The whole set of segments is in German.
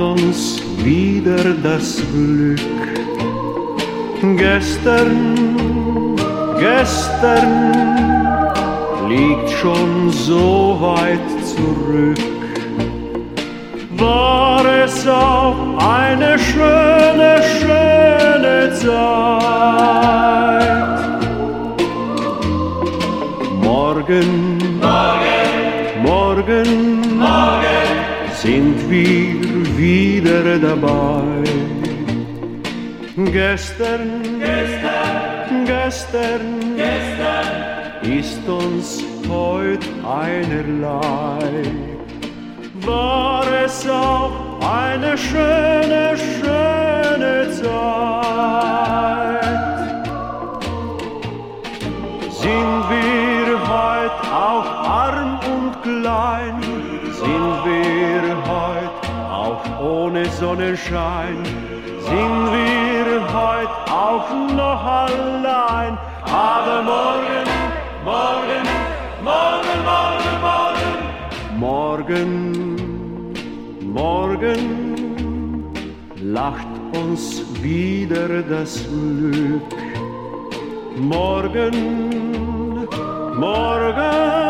uns wieder das Glück. Gestern, gestern liegt schon so weit zurück. War es auch eine schöne, schöne Zeit. Morgen, wieder dabei. Gestern, gestern, gestern, gestern ist uns heut einerlei. War es auch eine schöne, schöne Zeit. Sind wir heut auch arm und klein, sind wir heut auch ohne Sonnenschein, sind wir heut auch noch allein, aber morgen, morgen, morgen, morgen, morgen, morgen, morgen lacht uns wieder das Glück. Morgen, morgen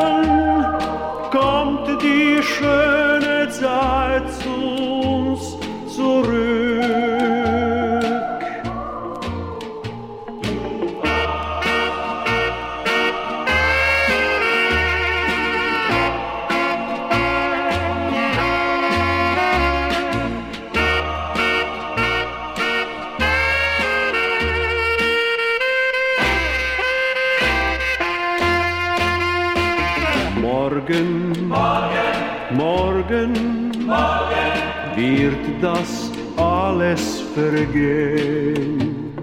kommt die schöne Zeit zu zurück. Morgen, morgen, morgen, wird das alles vergehen.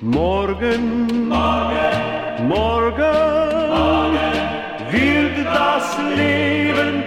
Morgen, morgen, morgen, wird das Leben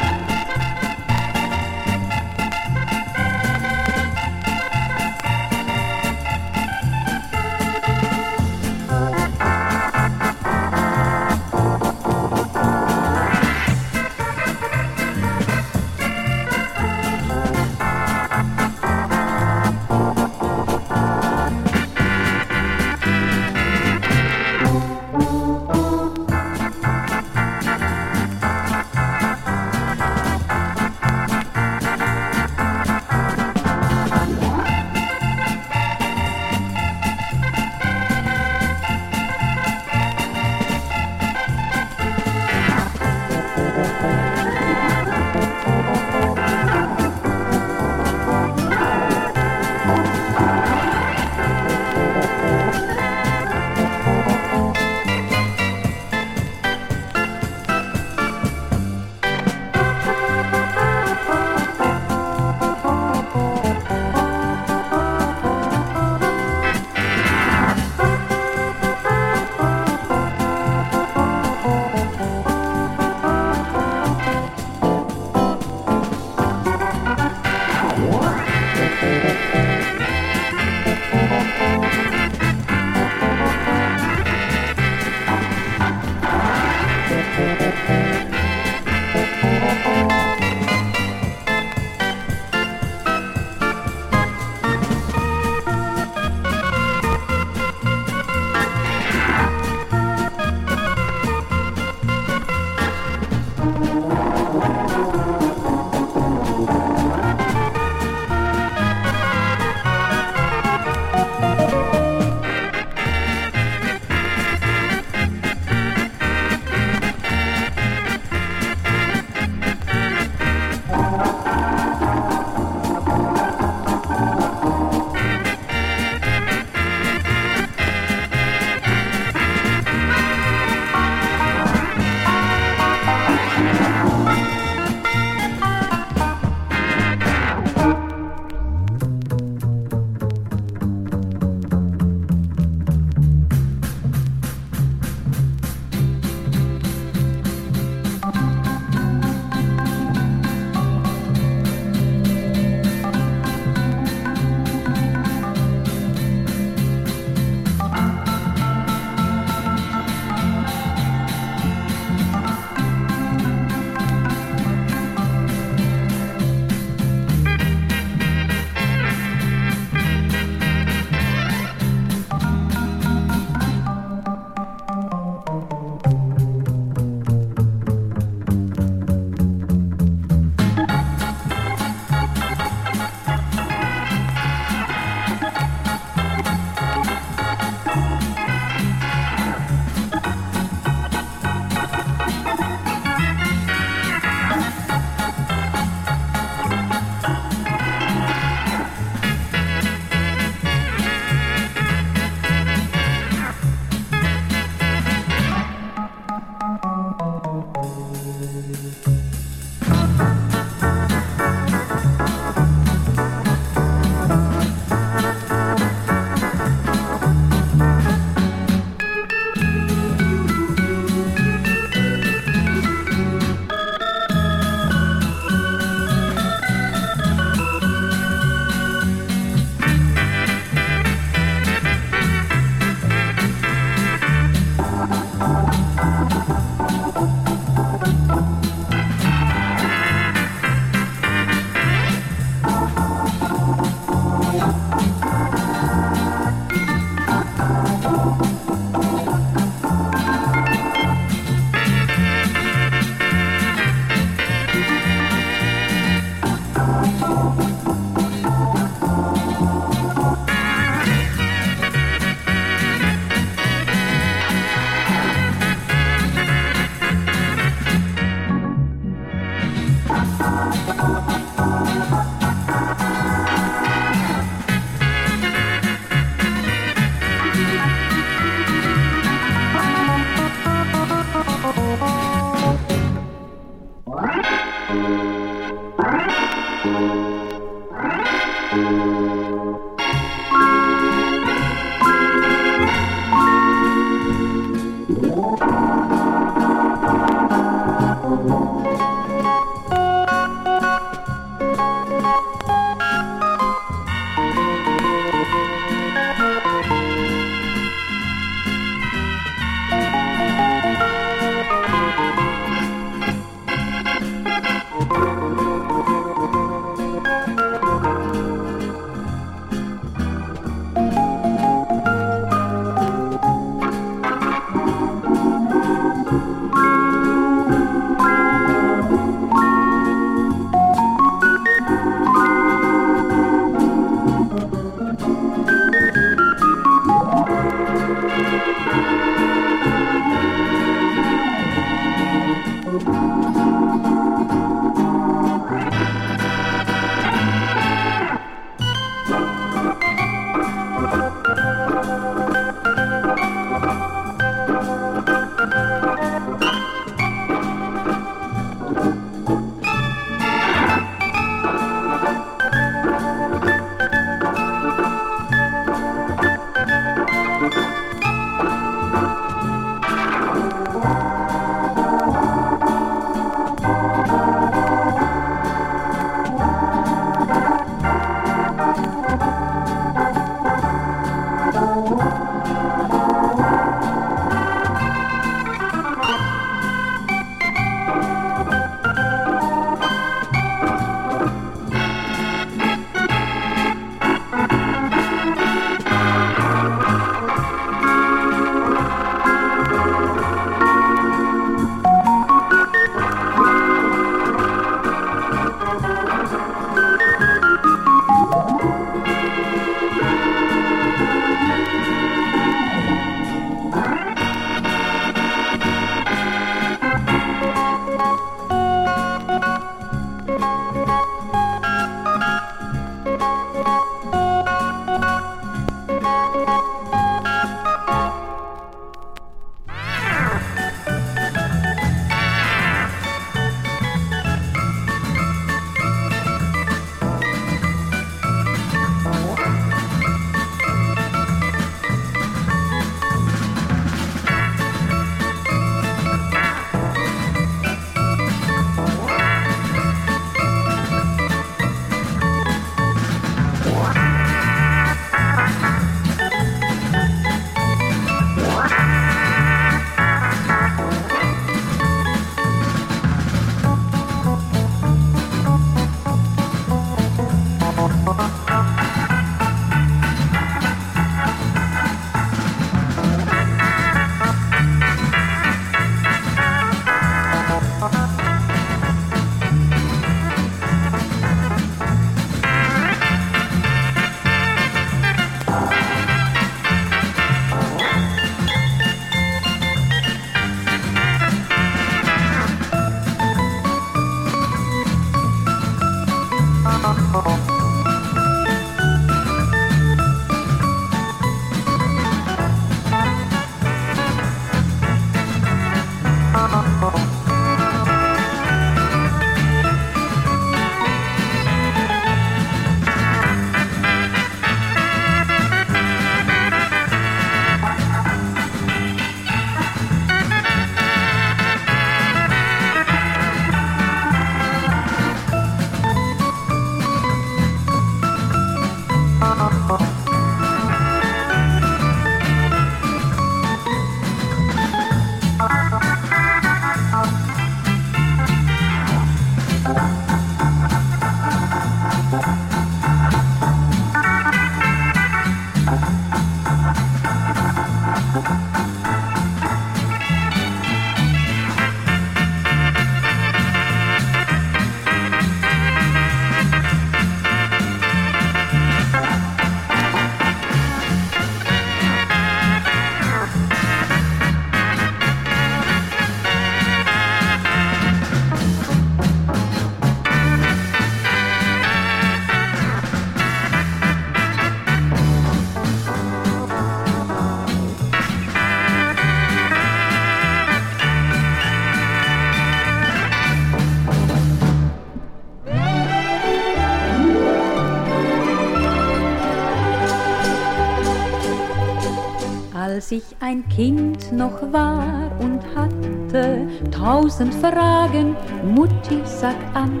Ich ein Kind noch war und hatte tausend Fragen, Mutti, sag an.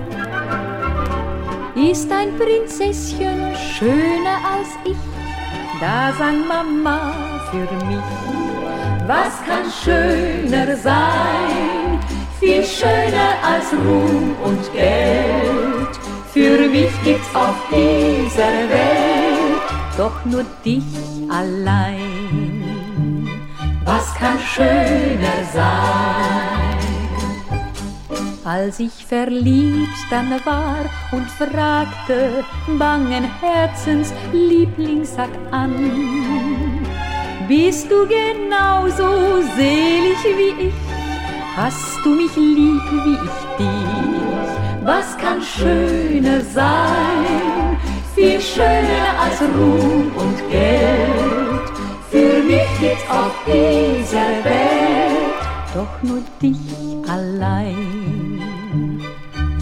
Ist ein Prinzesschen schöner als ich? Da sang Mama für mich. Was kann schöner sein? Viel schöner als Ruhm und Geld. Für mich gibt's auf dieser Welt doch nur dich allein. Was kann schöner sein? Als ich verliebt dann war und fragte, bangen Herzens, Liebling, sag an, bist du genauso selig wie ich? Hast du mich lieb wie ich dich? Was kann schöner sein? Viel schöner als Ruhm und Geld. Für mich gibt's auf dieser Welt doch nur dich allein.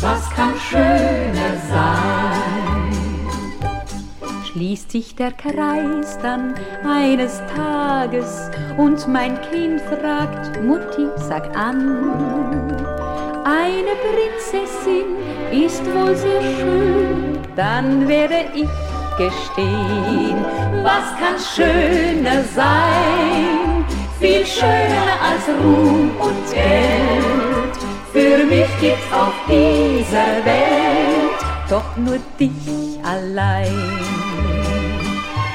Was kann schöner sein? Schließt sich der Kreis dann eines Tages und mein Kind fragt, Mutti, sag an, eine Prinzessin ist wohl sehr schön, dann werde ich gestehen, was kann schöner sein, viel schöner als Ruhm und Geld. Für mich gibt's auf dieser Welt doch nur dich allein.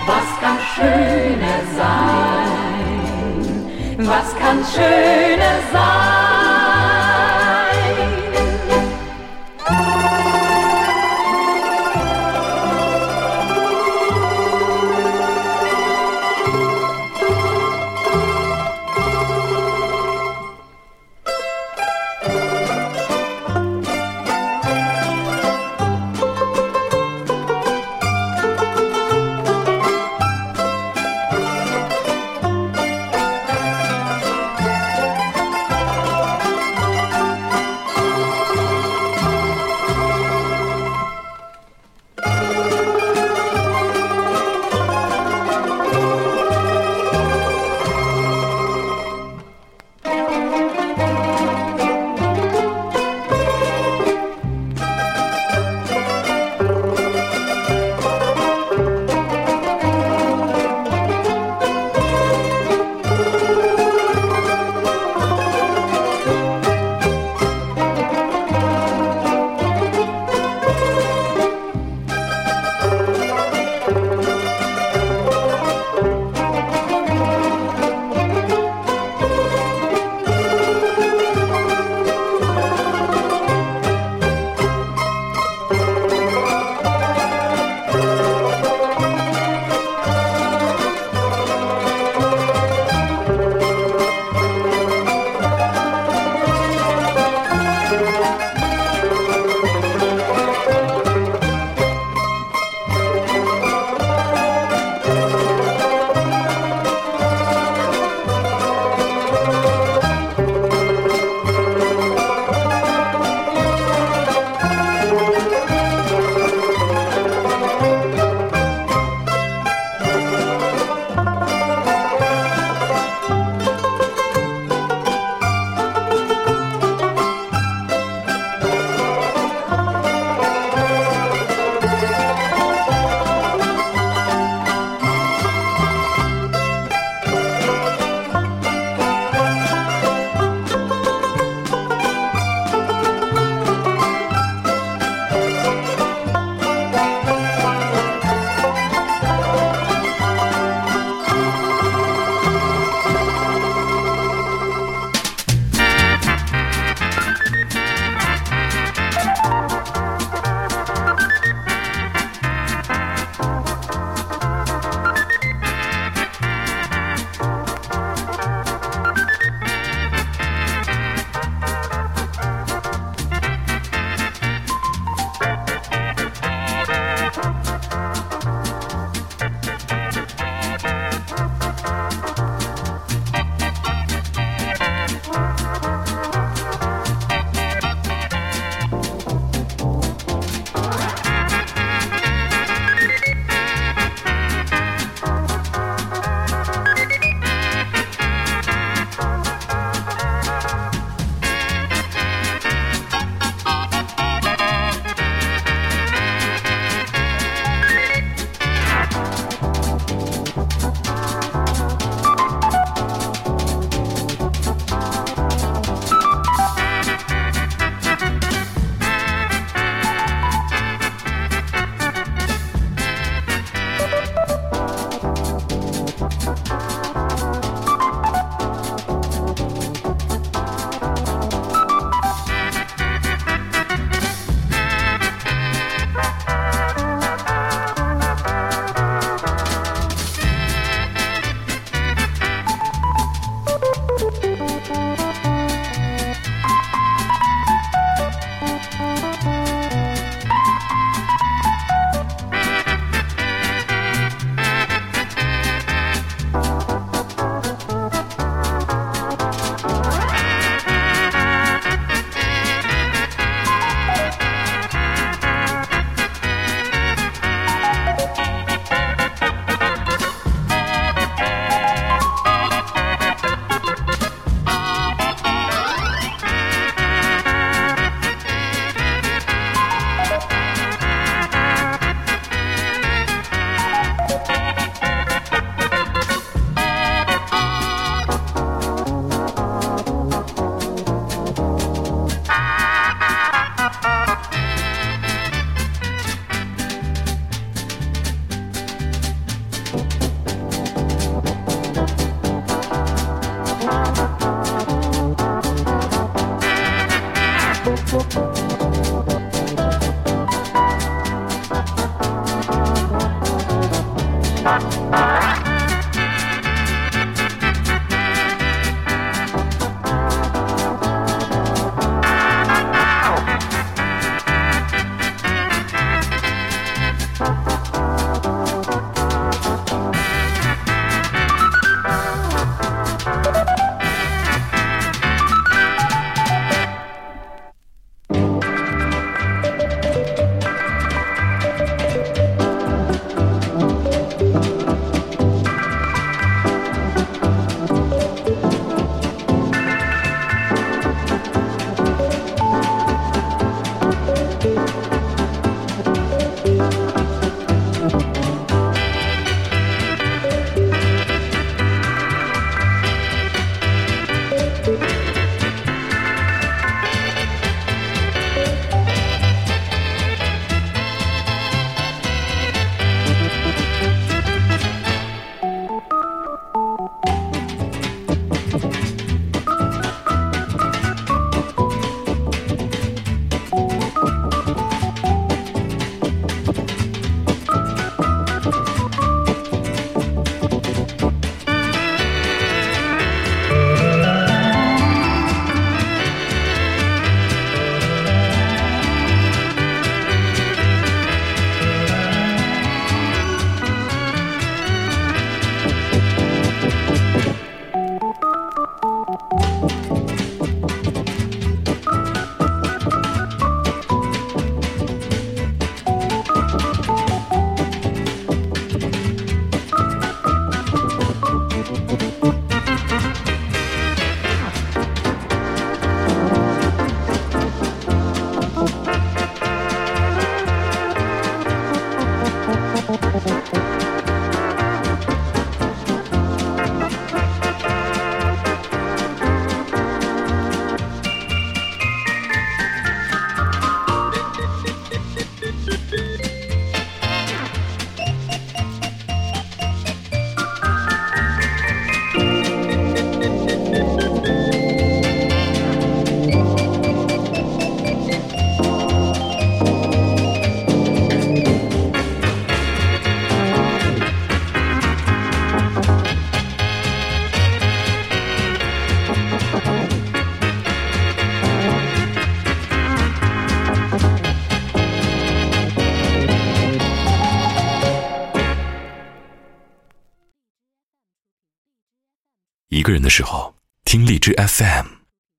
Was kann schöner sein? Was kann schöner sein? 个人的时候，听荔枝 FM。